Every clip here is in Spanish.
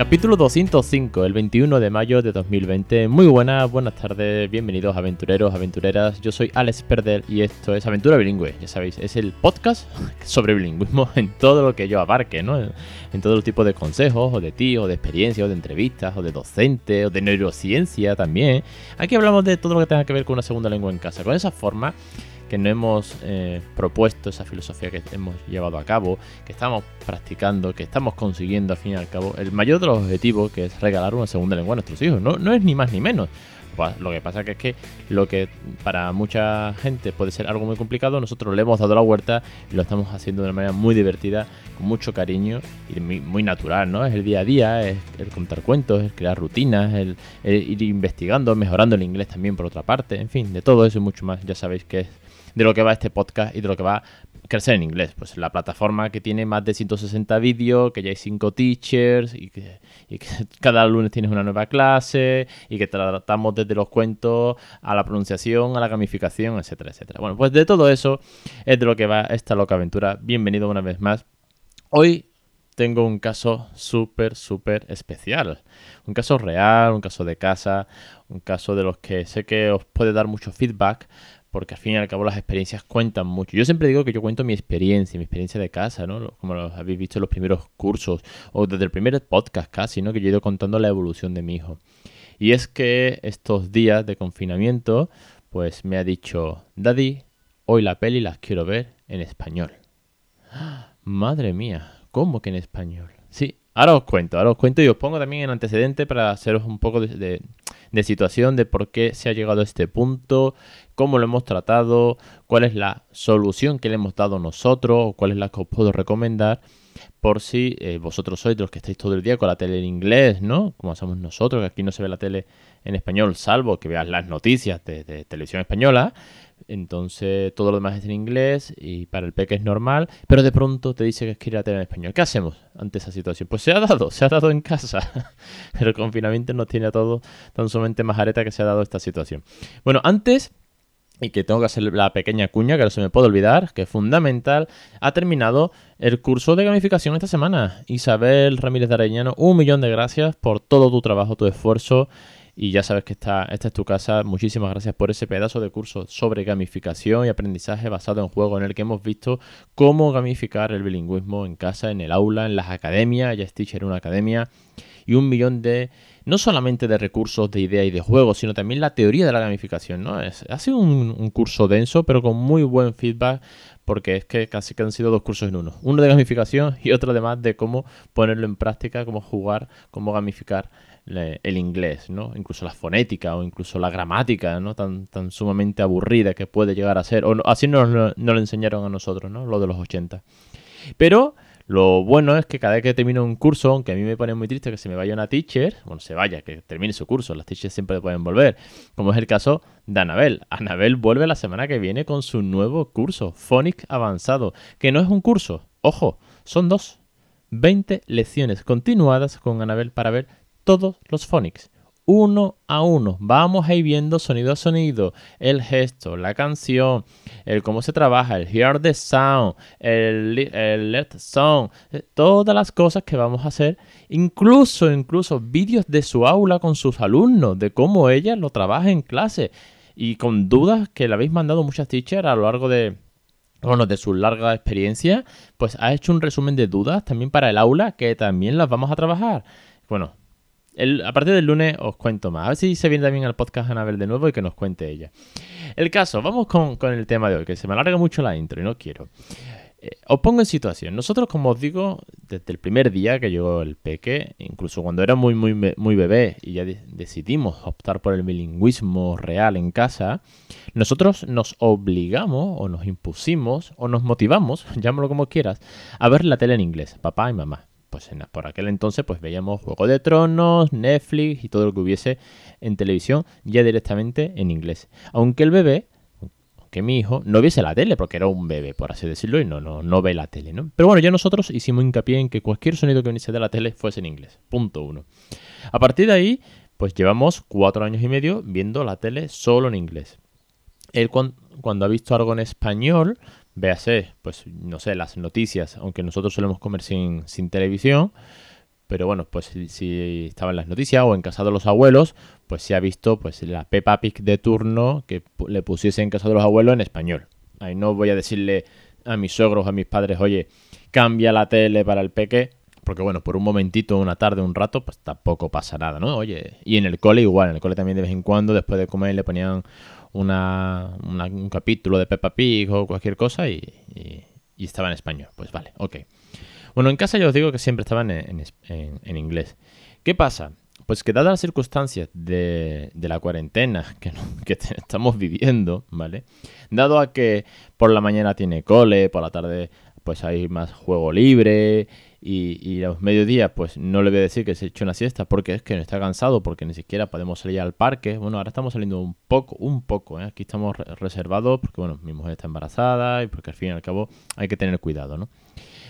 Capítulo 205, el 21 de mayo de 2020. Muy buenas, buenas tardes, bienvenidos aventureros, aventureras. Yo soy Alex Perdel y esto es Aventura Bilingüe, ya sabéis, es el podcast sobre bilingüismo en todo lo que yo abarque, ¿no? En todo tipo de consejos, o de ti, o de experiencias, o de entrevistas, o de docente, o de neurociencia también. Aquí hablamos de todo lo que tenga que ver con una segunda lengua en casa, con esa forma que no hemos eh, propuesto, esa filosofía que hemos llevado a cabo, que estamos practicando, que estamos consiguiendo al fin y al cabo, el mayor de los objetivos, que es regalar una segunda lengua a nuestros hijos. No, no es ni más ni menos. Pues, lo que pasa que es que lo que para mucha gente puede ser algo muy complicado, nosotros le hemos dado la vuelta y lo estamos haciendo de una manera muy divertida, con mucho cariño y muy, natural, ¿no? Es el día a día, es el contar cuentos, es crear rutinas, el, ir investigando, mejorando el inglés también por otra parte, en fin, de todo eso y mucho más, ya sabéis que es de lo que va este podcast y de lo que va crecer en inglés. Pues la plataforma que tiene más de 160 vídeos, que ya hay 5 teachers y que, cada lunes tienes una nueva clase y que tratamos desde los cuentos a la pronunciación, a la gamificación, etcétera, etcétera. Bueno, pues de todo eso es de lo que va esta loca aventura. Bienvenido una vez más. Hoy tengo un caso súper, súper especial. Un caso real, un caso de casa, un caso de los que sé que os puede dar mucho feedback, porque al fin y al cabo las experiencias cuentan mucho. Yo siempre digo que yo cuento mi experiencia, mi experiencia de casa, ¿no? Como lo habéis visto en los primeros cursos o desde el primer podcast casi, ¿no? Que yo he ido contando la evolución de mi hijo. Y es que estos días de confinamiento, pues me ha dicho, Daddy, hoy la peli las quiero ver en español. Madre mía, ¿cómo que en español? Sí, ahora os cuento, ahora os cuento y os pongo también en antecedente para haceros un poco de situación, de por qué se ha llegado a este punto, cómo lo hemos tratado, cuál es la solución que le hemos dado nosotros o cuál es la que os puedo recomendar por si eh, vosotros sois de los que estáis todo el día con la tele en inglés, ¿no? Como hacemos nosotros, que aquí no se ve la tele en español, salvo que veas las noticias de, televisión española. Entonces todo lo demás es en inglés y para el peque es normal, pero de pronto te dice que es que en español. ¿Qué hacemos ante esa situación? Pues se ha dado, se ha dado en casa. pero el confinamiento nos tiene a todos tan sumamente majareta que se ha dado esta situación. Bueno, antes y que tengo que hacer la pequeña cuña, que no se me puede olvidar, que es fundamental, ha terminado el curso de gamificación esta semana. Isabel Ramírez de Areñano, un millón de gracias por todo tu trabajo, tu esfuerzo. Y ya sabes que esta, esta es tu casa. Muchísimas gracias por ese pedazo de curso sobre gamificación y aprendizaje basado en juego, en el que hemos visto cómo gamificar el bilingüismo en casa, en el aula, en las academias. Ya es teacher una academia. Y un millón de no solamente de recursos de idea y de juego, sino también la teoría de la gamificación, ¿no? Es, ha sido un, curso denso, pero con muy buen feedback, porque es que casi que han sido dos cursos en uno. Uno de gamificación y otro además de cómo ponerlo en práctica, cómo jugar, cómo gamificar el inglés, ¿no? Incluso la fonética o incluso la gramática, ¿no? Tan, tan sumamente aburrida que puede llegar a ser. O así nos, nos, lo enseñaron a nosotros, ¿no? Lo de los 80. Pero lo bueno es que cada vez que termino un curso, aunque a mí me pone muy triste que se me vaya una teacher, bueno, se vaya, que termine su curso, las teachers siempre pueden volver, como es el caso de Anabel. Anabel vuelve la semana que viene con su nuevo curso, Phonics Avanzado, que no es un curso, ojo, son dos. 20 lecciones continuadas con Anabel para ver todos los phonics uno a uno. Vamos a ir viendo sonido a sonido, el gesto, la canción, el cómo se trabaja, el hear the sound, el, el let sound, eh, todas las cosas que vamos a hacer, incluso, incluso vídeos de su aula con sus alumnos, de cómo ella lo trabaja en clase y con dudas que le habéis mandado muchas teachers a lo largo de, bueno, de su larga experiencia, pues ha hecho un resumen de dudas también para el aula que también las vamos a trabajar. Bueno, a partir del lunes os cuento más. A ver si se viene también al podcast Anabel de nuevo y que nos cuente ella. El caso, vamos con, el tema de hoy, que se me alarga mucho la intro y no quiero. Eh, os pongo en situación. Nosotros, como os digo, desde el primer día que llegó el peque, incluso cuando era muy, muy, muy bebé y ya decidimos optar por el bilingüismo real en casa, nosotros nos obligamos o nos impusimos o nos motivamos, llámalo como quieras, a ver la tele en inglés, papá y mamá pues por aquel entonces pues veíamos Juego de Tronos, Netflix y todo lo que hubiese en televisión ya directamente en inglés. Aunque el bebé, que mi hijo no viese la tele, porque era un bebé, por así decirlo, y no, no, no ve la tele, ¿no? Pero bueno, ya nosotros hicimos hincapié en que cualquier sonido que viniese de la tele fuese en inglés. Punto uno. A partir de ahí, pues llevamos cuatro años y medio viendo la tele solo en inglés. Él cuando, ha visto algo en español, véase, pues no sé, las noticias, aunque nosotros solemos comer sin, sin televisión, pero bueno, pues si, si, estaba en las noticias o en casa de los abuelos, pues se ha visto pues la Peppa Pig de turno que le pusiese en casa de los abuelos en español. Ahí no voy a decirle a mis suegros, a mis padres, oye, cambia la tele para el peque, porque bueno, por un momentito, una tarde, un rato, pues tampoco pasa nada, ¿no? Oye, y en el cole igual, en el cole también de vez en cuando, después de comer, le ponían una, un capítulo de Peppa Pig o cualquier cosa y, y estaba en español. Pues vale, ok. Bueno, en casa yo os digo que siempre estaban en, inglés. ¿Qué pasa? Pues que dadas las circunstancias de, la cuarentena que, que, estamos viviendo, ¿vale? Dado a que por la mañana tiene cole, por la tarde pues hay más juego libre y, y a los mediodías pues no le voy a decir que se eche una siesta porque es que no está cansado, porque ni siquiera podemos salir al parque. Bueno, ahora estamos saliendo un poco, un poco, ¿eh? Aquí estamos reservados porque bueno, mi mujer está embarazada y porque al fin y al cabo hay que tener cuidado, ¿no?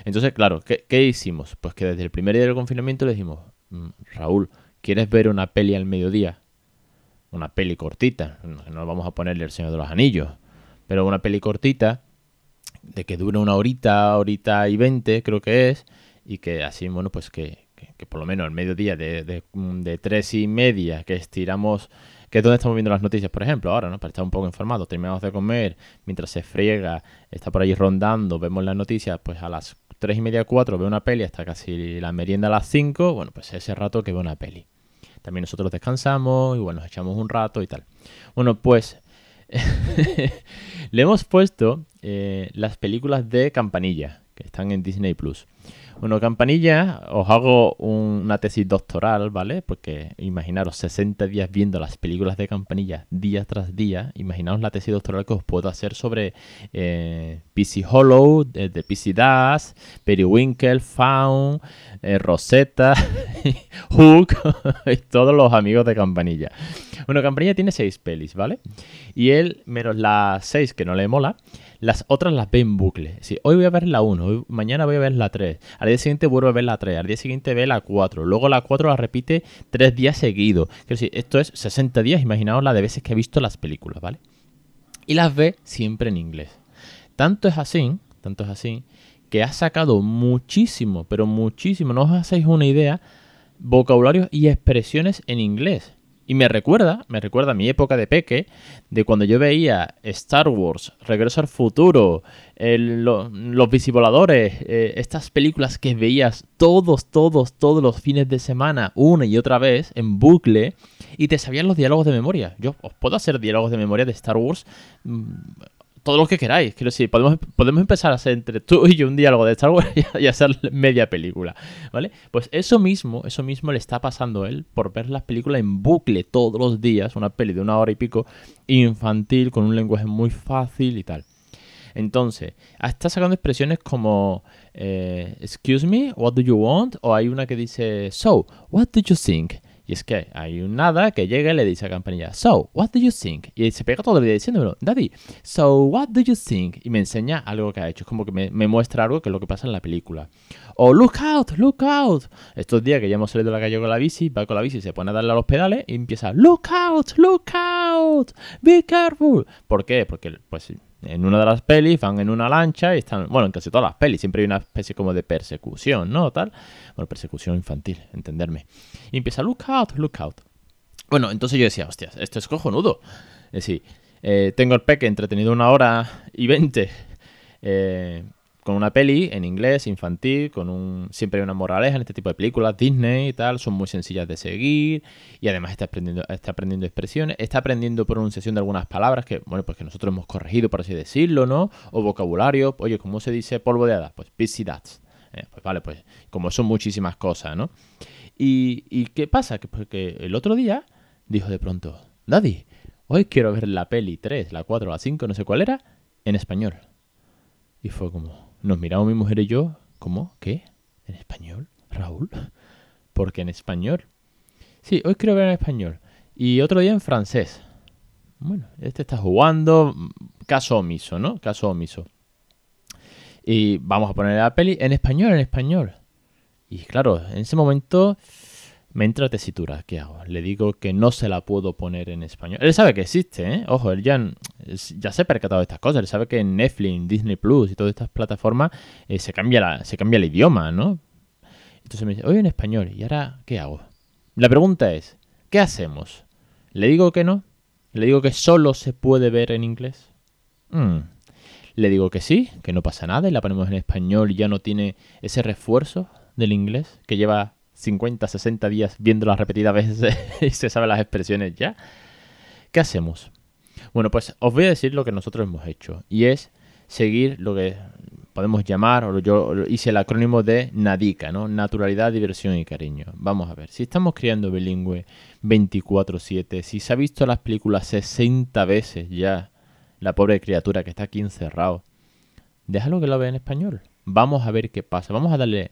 Entonces, claro, ¿qué, hicimos? Pues que desde el primer día del confinamiento le dijimos, mm, Raúl, ¿quieres ver una peli al mediodía? Una peli cortita, no vamos a ponerle el Señor de los Anillos, pero una peli cortita, de que dure una horita, horita y veinte, creo que es, y que así, bueno, pues que, por lo menos al mediodía de, de, de tres y media, que estiramos que es donde estamos viendo las noticias, por ejemplo, ahora, ¿no? Para estar un poco informado. Terminamos de comer, mientras se friega, está por ahí rondando, vemos las noticias, pues a las 3 y media, 4 veo una peli hasta casi la merienda a las 5, bueno, pues ese rato que veo una peli. También nosotros descansamos y bueno, nos echamos un rato y tal. Bueno, pues le hemos puesto eh, las películas de Campanilla, que están en Disney Plus. Bueno, Campanilla, os hago una tesis doctoral, ¿vale? Porque imaginaros 60 días viendo las películas de Campanilla día tras día. Imaginaos la tesis doctoral que os puedo hacer sobre eh, PC Hollow, de, PC Dash, Periwinkle, Faun, eh, Rosetta, Hook y todos los amigos de Campanilla. Bueno, Campanilla tiene 6 pelis, ¿vale? Y él, menos las 6 que no le mola, las otras las ve en bucle. Si hoy voy a ver la 1, mañana voy a ver la 3, al día siguiente vuelvo a ver la 3, al día siguiente ve la 4, luego la 4 la repite 3 días seguidos. Decir, esto es 60 días, imaginaos la de veces que he visto las películas, ¿vale? Y las ve siempre en inglés. Tanto es así, tanto es así, que ha sacado muchísimo, pero muchísimo, no os hacéis una idea, vocabularios y expresiones en inglés. Y me recuerda, me recuerda mi época de peque, de cuando yo veía Star Wars, Regreso al Futuro, Los Visivoladores, eh, estas películas que veías todos, todos, todos los fines de semana, una y otra vez, en bucle, y te sabían los diálogos de memoria. Yo os puedo hacer diálogos de memoria de Star Wars mm, todo lo que queráis. Quiero decir, podemos, podemos empezar a hacer entre tú y yo un diálogo de Star Wars y, hacer media película, ¿vale? Pues eso mismo, eso mismo le está pasando a él por ver las películas en bucle todos los días, una peli de una hora y pico, infantil, con un lenguaje muy fácil y tal. Entonces, está sacando expresiones como eh, Excuse me, what do you want? O hay una que dice So, what do you think? Y es que hay un nada que llega y le dice a Campanilla, So, what do you think? Y se pega todo el día diciéndolo, Daddy, so, what do you think? Y me enseña algo que ha hecho. Es como que me, muestra algo que es lo que pasa en la película. O, look out, look out. Estos días que ya hemos salido de la calle con la bici, va con la bici, se pone a darle a los pedales y empieza, look out, look out, be careful. ¿Por qué? Porque, pues, en una de las pelis van en una lancha y están, bueno, en casi todas las pelis siempre hay una especie como de persecución, ¿no? Tal, bueno, persecución infantil, entenderme. Y empieza, look out, look out. Bueno, entonces yo decía, hostias, esto es cojonudo. Es decir, eh, tengo el peque entretenido una hora y veinte eh, con una peli en inglés, infantil, con un siempre hay una moraleja en este tipo de películas, Disney y tal, son muy sencillas de seguir y además está aprendiendo, está aprendiendo expresiones, está aprendiendo pronunciación de algunas palabras que, bueno, pues que nosotros hemos corregido, por así decirlo, ¿no? O vocabulario, oye, ¿cómo se dice polvo de hadas? Pues dats. Eh, pues vale, pues como son muchísimas cosas, ¿no? Y, ¿qué pasa? Que porque el otro día dijo de pronto, Daddy, hoy quiero ver la peli 3, la 4, la 5, no sé cuál era, en español. Y fue como, nos miramos mi mujer y yo, ¿cómo? ¿Qué? ¿En español? Raúl. ¿Por qué en español? Sí, hoy quiero ver en español. Y otro día en francés. Bueno, este está jugando, caso omiso, ¿no? Caso omiso. Y vamos a poner la peli en español, en español. Y claro, en ese momento me entra tesitura. ¿Qué hago? Le digo que no se la puedo poner en español. Él sabe que existe, ¿eh? Ojo, él ya, ya se ha percatado de estas cosas. Él sabe que en Netflix, Disney Plus y todas estas plataformas eh, se, cambia la, se cambia el idioma, ¿no? Entonces me dice, oye, en español. ¿Y ahora qué hago? La pregunta es, ¿qué hacemos? ¿Le digo que no? ¿Le digo que solo se puede ver en inglés? Mm. Le digo que sí, que no pasa nada y la ponemos en español y ya no tiene ese refuerzo del inglés que lleva 50, 60 días viéndolas repetidas veces y se sabe las expresiones ya. ¿Qué hacemos? Bueno, pues os voy a decir lo que nosotros hemos hecho y es seguir lo que podemos llamar, o yo hice el acrónimo de NADICA, ¿no? Naturalidad, diversión y cariño. Vamos a ver, si estamos criando bilingüe 24/7, si se ha visto las películas 60 veces ya, la pobre criatura que está aquí encerrado, déjalo que lo vea en español. Vamos a ver qué pasa, vamos a darle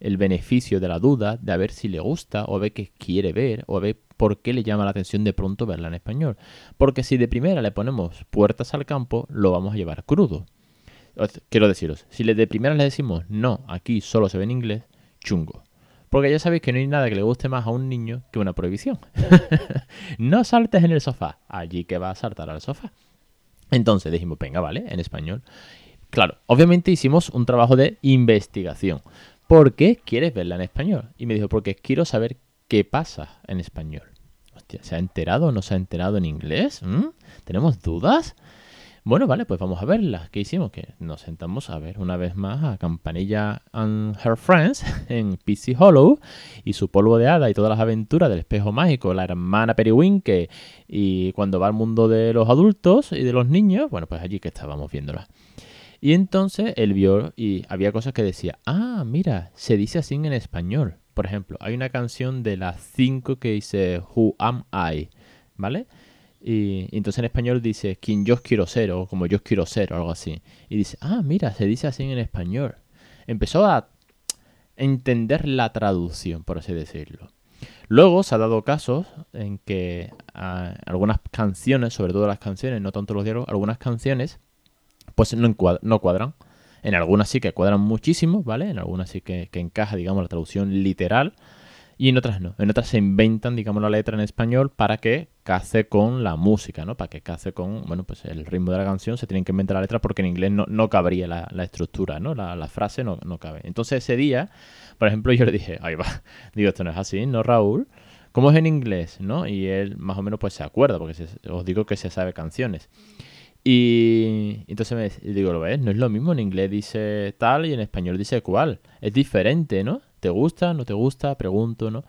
el beneficio de la duda, de a ver si le gusta, o a ver qué quiere ver, o a ver por qué le llama la atención de pronto verla en español. Porque si de primera le ponemos puertas al campo, lo vamos a llevar crudo. Quiero deciros, si de primera le decimos no, aquí solo se ve en inglés, chungo. Porque ya sabéis que no hay nada que le guste más a un niño que una prohibición. no saltes en el sofá, allí que va a saltar al sofá. Entonces dijimos, venga, vale, en español. Claro, obviamente hicimos un trabajo de investigación. ¿Por qué quieres verla en español? Y me dijo, porque quiero saber qué pasa en español. Hostia, ¿se ha enterado o no se ha enterado en inglés? ¿Mm? ¿Tenemos dudas? Bueno, vale, pues vamos a verla. ¿Qué hicimos? Que nos sentamos a ver una vez más a Campanilla and Her Friends en PC Hollow y su polvo de hada y todas las aventuras del espejo mágico, la hermana Periwinke y cuando va al mundo de los adultos y de los niños, bueno, pues allí que estábamos viéndola. Y entonces él vio y había cosas que decía, ah, mira, se dice así en español. Por ejemplo, hay una canción de las cinco que dice Who Am I, ¿vale? Y, entonces en español dice quien yo quiero ser o como yo quiero ser o algo así. Y dice, ah, mira, se dice así en español. Empezó a entender la traducción, por así decirlo. Luego se ha dado casos en que ah, algunas canciones, sobre todo las canciones, no tanto los diálogos, algunas canciones pues no, no cuadran. En algunas sí que cuadran muchísimo, ¿vale? En algunas sí que, encaja, digamos, la traducción literal. Y en otras no. En otras se inventan, digamos, la letra en español para que case con la música, ¿no? Para que case con, bueno, pues el ritmo de la canción. Se tienen que inventar la letra porque en inglés no, no cabría la, estructura, ¿no? La, frase no, no, cabe. Entonces ese día, por ejemplo, yo le dije, ahí va, digo, esto no es así, ¿no, Raúl? ¿Cómo es en inglés, no? Y él más o menos pues se acuerda, porque os digo que se sabe canciones. Y entonces me digo, ¿lo ves? No es lo mismo, en inglés dice tal y en español dice cual. Es diferente, ¿no? ¿Te gusta? ¿No te gusta? Pregunto, ¿no?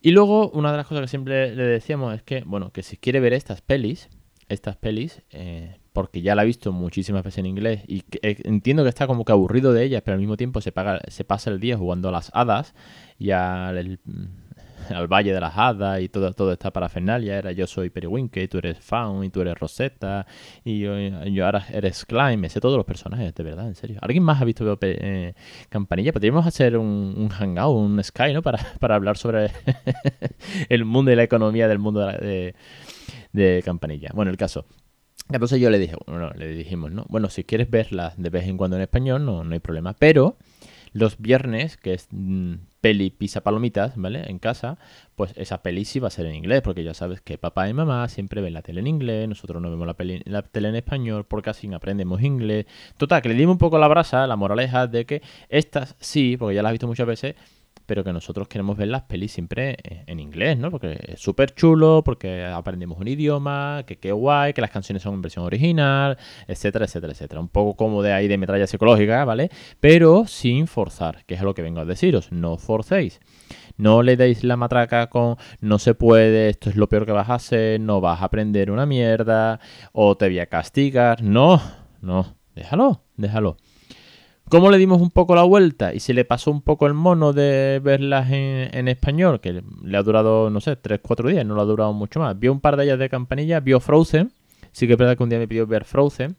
Y luego, una de las cosas que siempre le decíamos es que, bueno, que si quiere ver estas pelis, estas pelis, eh, porque ya la ha visto muchísimas veces en inglés y eh, entiendo que está como que aburrido de ellas, pero al mismo tiempo se, paga, se pasa el día jugando a las hadas y al, al Valle de las Hadas y todo, todo esta parafernalia. Era yo soy Periwinke, tú eres Faun y tú eres Rosetta y yo, ahora eres Klein. Me sé todos los personajes, de verdad, en serio. ¿Alguien más ha visto eh, Campanilla? Podríamos hacer un, hangout, un Sky, ¿no? Para, para hablar sobre el mundo y la economía del mundo de, Campanilla. Bueno, el caso. Entonces yo le dije, bueno, le dijimos, ¿no? Bueno, si quieres verla de vez en cuando en español, no, no hay problema. Pero los viernes, que es mm, peli pisa palomitas, ¿vale? En casa, pues esa peli sí va a ser en inglés, porque ya sabes que papá y mamá siempre ven la tele en inglés, nosotros no vemos la, peli, la tele en español porque así aprendemos inglés. Total, que le dimos un poco la brasa, la moraleja de que estas sí, porque ya las has visto muchas veces, pero que nosotros queremos ver las pelis siempre en inglés, ¿no? Porque es súper chulo, porque aprendemos un idioma, que qué guay, que las canciones son en versión original, etcétera, etcétera, etcétera. Un poco como de ahí de metralla psicológica, ¿vale? Pero sin forzar, que es lo que vengo a deciros, no forcéis. No le deis la matraca con no se puede, esto es lo peor que vas a hacer, no vas a aprender una mierda, o te voy a castigar. No, no, déjalo, déjalo. ¿Cómo le dimos un poco la vuelta y se le pasó un poco el mono de verlas en, español, que le ha durado, no sé, 3-4 días, no lo ha durado mucho más. Vio un par de ellas de campanilla, vio Frozen, sí que es verdad que un día me pidió ver Frozen.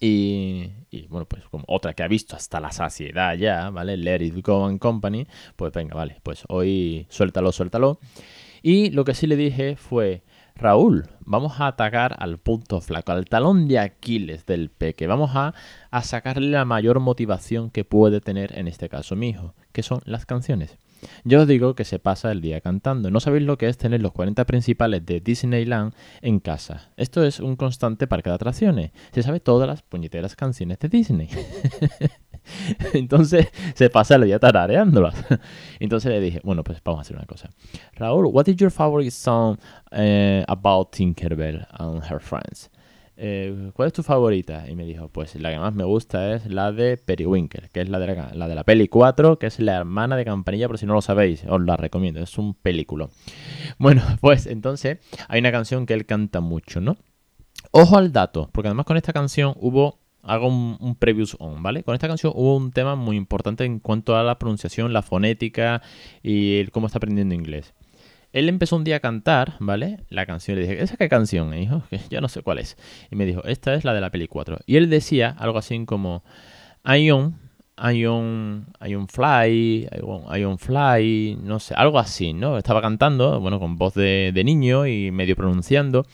Y, bueno, pues como otra que ha visto hasta la saciedad ya, ¿vale? Let It Go Company. Pues venga, vale, pues hoy suéltalo, suéltalo. Y lo que sí le dije fue, Raúl, vamos a atacar al punto flaco, al talón de Aquiles del peque. Vamos a, a sacarle la mayor motivación que puede tener en este caso mi hijo, que son las canciones. Yo os digo que se pasa el día cantando. No sabéis lo que es tener los 40 principales de Disneyland en casa. Esto es un constante parque de atracciones. Se sabe todas las puñeteras canciones de Disney. Entonces se pasa el día tarareándolas. Entonces le dije, bueno, pues vamos a hacer una cosa. Raúl, what is your favorite song uh, about Tinkerbell and her friends? Eh, ¿Cuál es tu favorita? Y me dijo, pues la que más me gusta es la de Periwinkle, que es la de la, de la peli 4, que es la hermana de Campanilla, por si no lo sabéis, os la recomiendo, es un película. Bueno, pues entonces hay una canción que él canta mucho, ¿no? Ojo al dato, porque además con esta canción hubo hago un, un previous on, ¿vale? Con esta canción hubo un tema muy importante en cuanto a la pronunciación, la fonética y el cómo está aprendiendo inglés. Él empezó un día a cantar, ¿vale? La canción. Le dije, ¿esa qué canción? Me dijo, que yo no sé cuál es. Y me dijo, esta es la de la peli 4. Y él decía algo así como, Ion, Ion, Ion Fly, Ion Fly, no sé, algo así, ¿no? Estaba cantando, bueno, con voz de, de niño y medio pronunciando.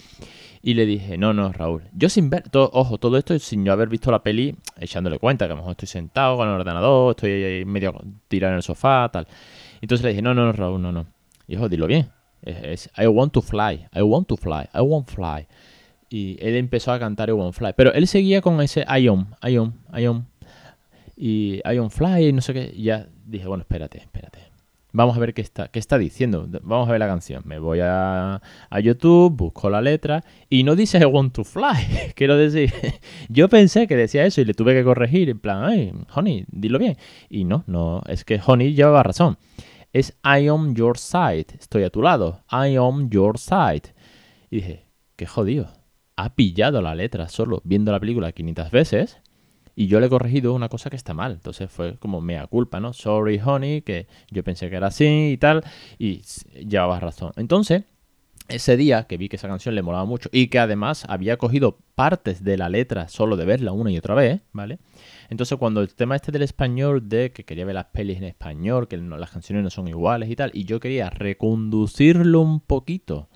Y le dije, no, no, Raúl. Yo sin ver, todo, ojo, todo esto sin yo haber visto la peli, echándole cuenta que a lo mejor estoy sentado con el ordenador, estoy medio tirado en el sofá, tal. Entonces le dije, no, no, Raúl, no, no. Hijo, dilo bien. Es, I want to fly, I want to fly, I want fly. Y él empezó a cantar I want fly. Pero él seguía con ese I am, I am, I am. Y I am fly, no sé qué. Y ya dije, bueno, espérate, espérate. Vamos a ver qué está, qué está diciendo. Vamos a ver la canción. Me voy a, a YouTube, busco la letra y no dice I want to fly. Quiero decir, yo pensé que decía eso y le tuve que corregir en plan, ay, Honey, dilo bien. Y no, no, es que Honey llevaba razón. Es I am your side. Estoy a tu lado. I am your side. Y dije, qué jodido. Ha pillado la letra solo viendo la película 500 veces y yo le he corregido una cosa que está mal. Entonces fue como mea culpa, ¿no? Sorry, honey, que yo pensé que era así y tal, y llevabas razón. Entonces, ese día que vi que esa canción le molaba mucho y que además había cogido partes de la letra solo de verla una y otra vez, ¿vale? Entonces cuando el tema este del español de que quería ver las pelis en español, que las canciones no son iguales y tal, y yo quería reconducirlo un poquito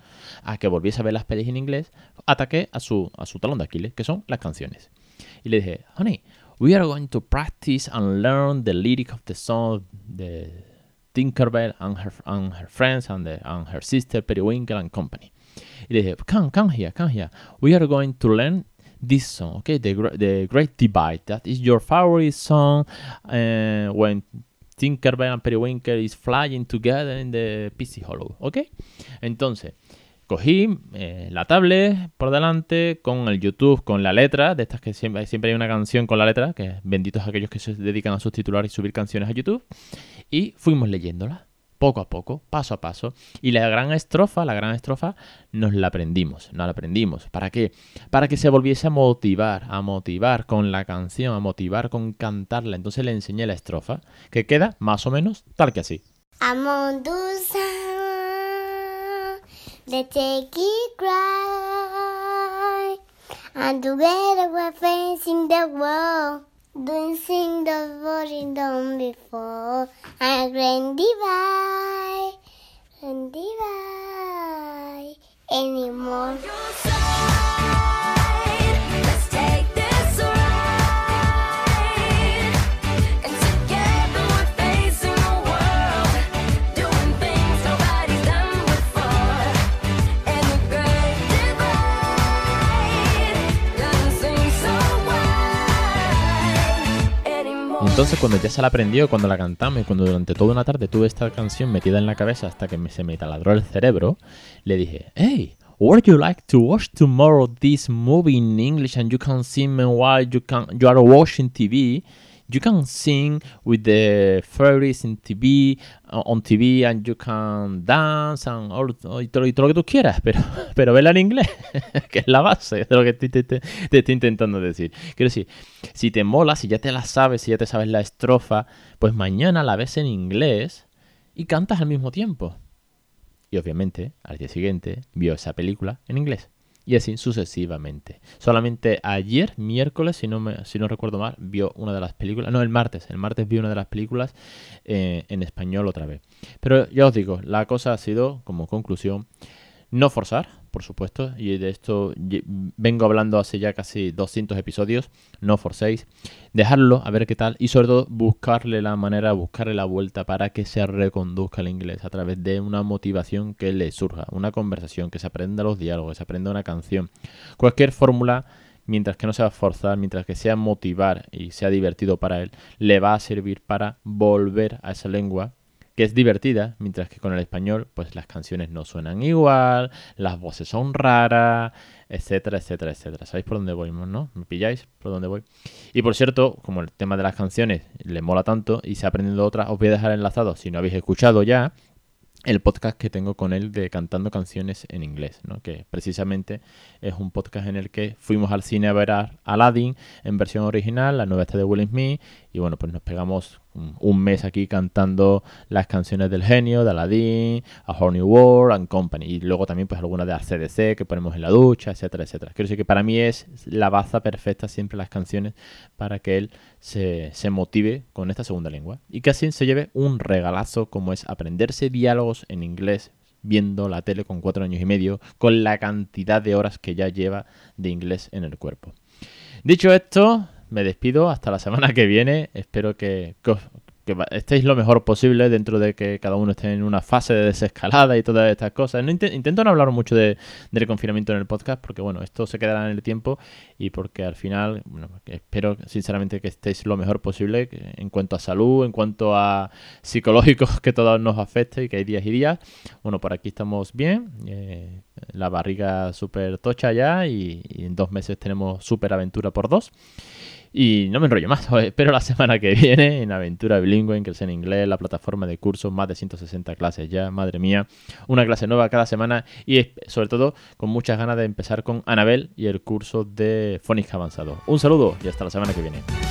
a que volviese a ver las pelis en inglés, ataqué a su, a su talón de Aquiles, que son las canciones. Y le dije, honey, we are going to practice and learn the lyric of the song, the Tinkerbell and her, and her friends and, the, and her sister Periwinkle and company. Y le dije, come, come here, come here. We are going to learn this song, okay? The, the Great Divide. That is your favorite song uh, when Tinkerbell and Periwinkle is flying together in the PC Hollow, okay? Entonces, cogí eh, la tablet por delante con el YouTube, con la letra, de estas que siempre, siempre hay una canción con la letra, que benditos aquellos que se dedican a subtitular y subir canciones a YouTube, y fuimos leyéndola, poco a poco, paso a paso. Y la gran estrofa, la gran estrofa, nos la aprendimos, nos la aprendimos. ¿Para qué? Para que se volviese a motivar, a motivar con la canción, a motivar con cantarla. Entonces le enseñé la estrofa, que queda más o menos tal que así. Let's take it right. And together we're facing the world. Doing things that wasn't done before. And grand divide. Grand divide. Anymore. Entonces cuando ya se la aprendió, cuando la cantamos y cuando durante toda una tarde tuve esta canción metida en la cabeza hasta que me, se me taladró el cerebro, le dije, hey, would you like to watch tomorrow this movie in English and you can sing while you, can, you are watching TV? You can sing with the fairies in TV, uh, on TV, and you can dance and all, y, todo, y todo lo que tú quieras, pero, pero vela en inglés, que es la base de lo que te, te, te, te, estoy intentando decir. Quiero decir, si te mola, si ya te la sabes, si ya te sabes la estrofa, pues mañana la ves en inglés y cantas al mismo tiempo. Y obviamente, al día siguiente, vio esa película en inglés y así sucesivamente. Solamente ayer, miércoles, si no, me, si no recuerdo mal, vio una de las películas, no, el martes, el martes vio una de las películas eh, en español otra vez. Pero ya os digo, la cosa ha sido, como conclusión, No forzar, por supuesto, y de esto vengo hablando hace ya casi 200 episodios. No forcéis, dejarlo, a ver qué tal, y sobre todo buscarle la manera, buscarle la vuelta para que se reconduzca el inglés a través de una motivación que le surja, una conversación, que se aprenda los diálogos, que se aprenda una canción. Cualquier fórmula mientras que no sea forzar, mientras que sea motivar y sea divertido para él, le va a servir para volver a esa lengua que es divertida, mientras que con el español, pues las canciones no suenan igual, las voces son raras, etcétera, etcétera, etcétera. ¿Sabéis por dónde voy, no? ¿Me pilláis por dónde voy? Y por cierto, como el tema de las canciones le mola tanto y se ha aprendiendo otras, os voy a dejar enlazado, si no habéis escuchado ya, el podcast que tengo con él de cantando canciones en inglés, ¿no? que precisamente es un podcast en el que fuimos al cine a ver a Aladdin en versión original, la nueva esta de Will Smith, y bueno, pues nos pegamos un mes aquí cantando las canciones del genio, de Aladdin, A Whole World and Company. Y luego también pues algunas de ACDC que ponemos en la ducha, etcétera, etcétera. Quiero decir que para mí es la baza perfecta siempre las canciones para que él se, se motive con esta segunda lengua. Y que así se lleve un regalazo como es aprenderse diálogos en inglés viendo la tele con cuatro años y medio, con la cantidad de horas que ya lleva de inglés en el cuerpo. Dicho esto, me despido hasta la semana que viene. Espero que, estéis lo mejor posible dentro de que cada uno esté en una fase de desescalada y todas estas cosas. No intento no hablar mucho de, del confinamiento en el podcast porque, bueno, esto se quedará en el tiempo y porque al final, bueno, espero sinceramente que estéis lo mejor posible en cuanto a salud, en cuanto a psicológicos que todo nos afecte y que hay días y días. Bueno, por aquí estamos bien. Eh, la barriga súper tocha ya y, y en dos meses tenemos súper aventura por dos. Y no me enrollo más, espero la semana que viene en Aventura Bilingüe, en que en inglés, la plataforma de cursos, más de 160 clases ya, madre mía, una clase nueva cada semana y sobre todo con muchas ganas de empezar con Anabel y el curso de Phonics avanzado. Un saludo y hasta la semana que viene.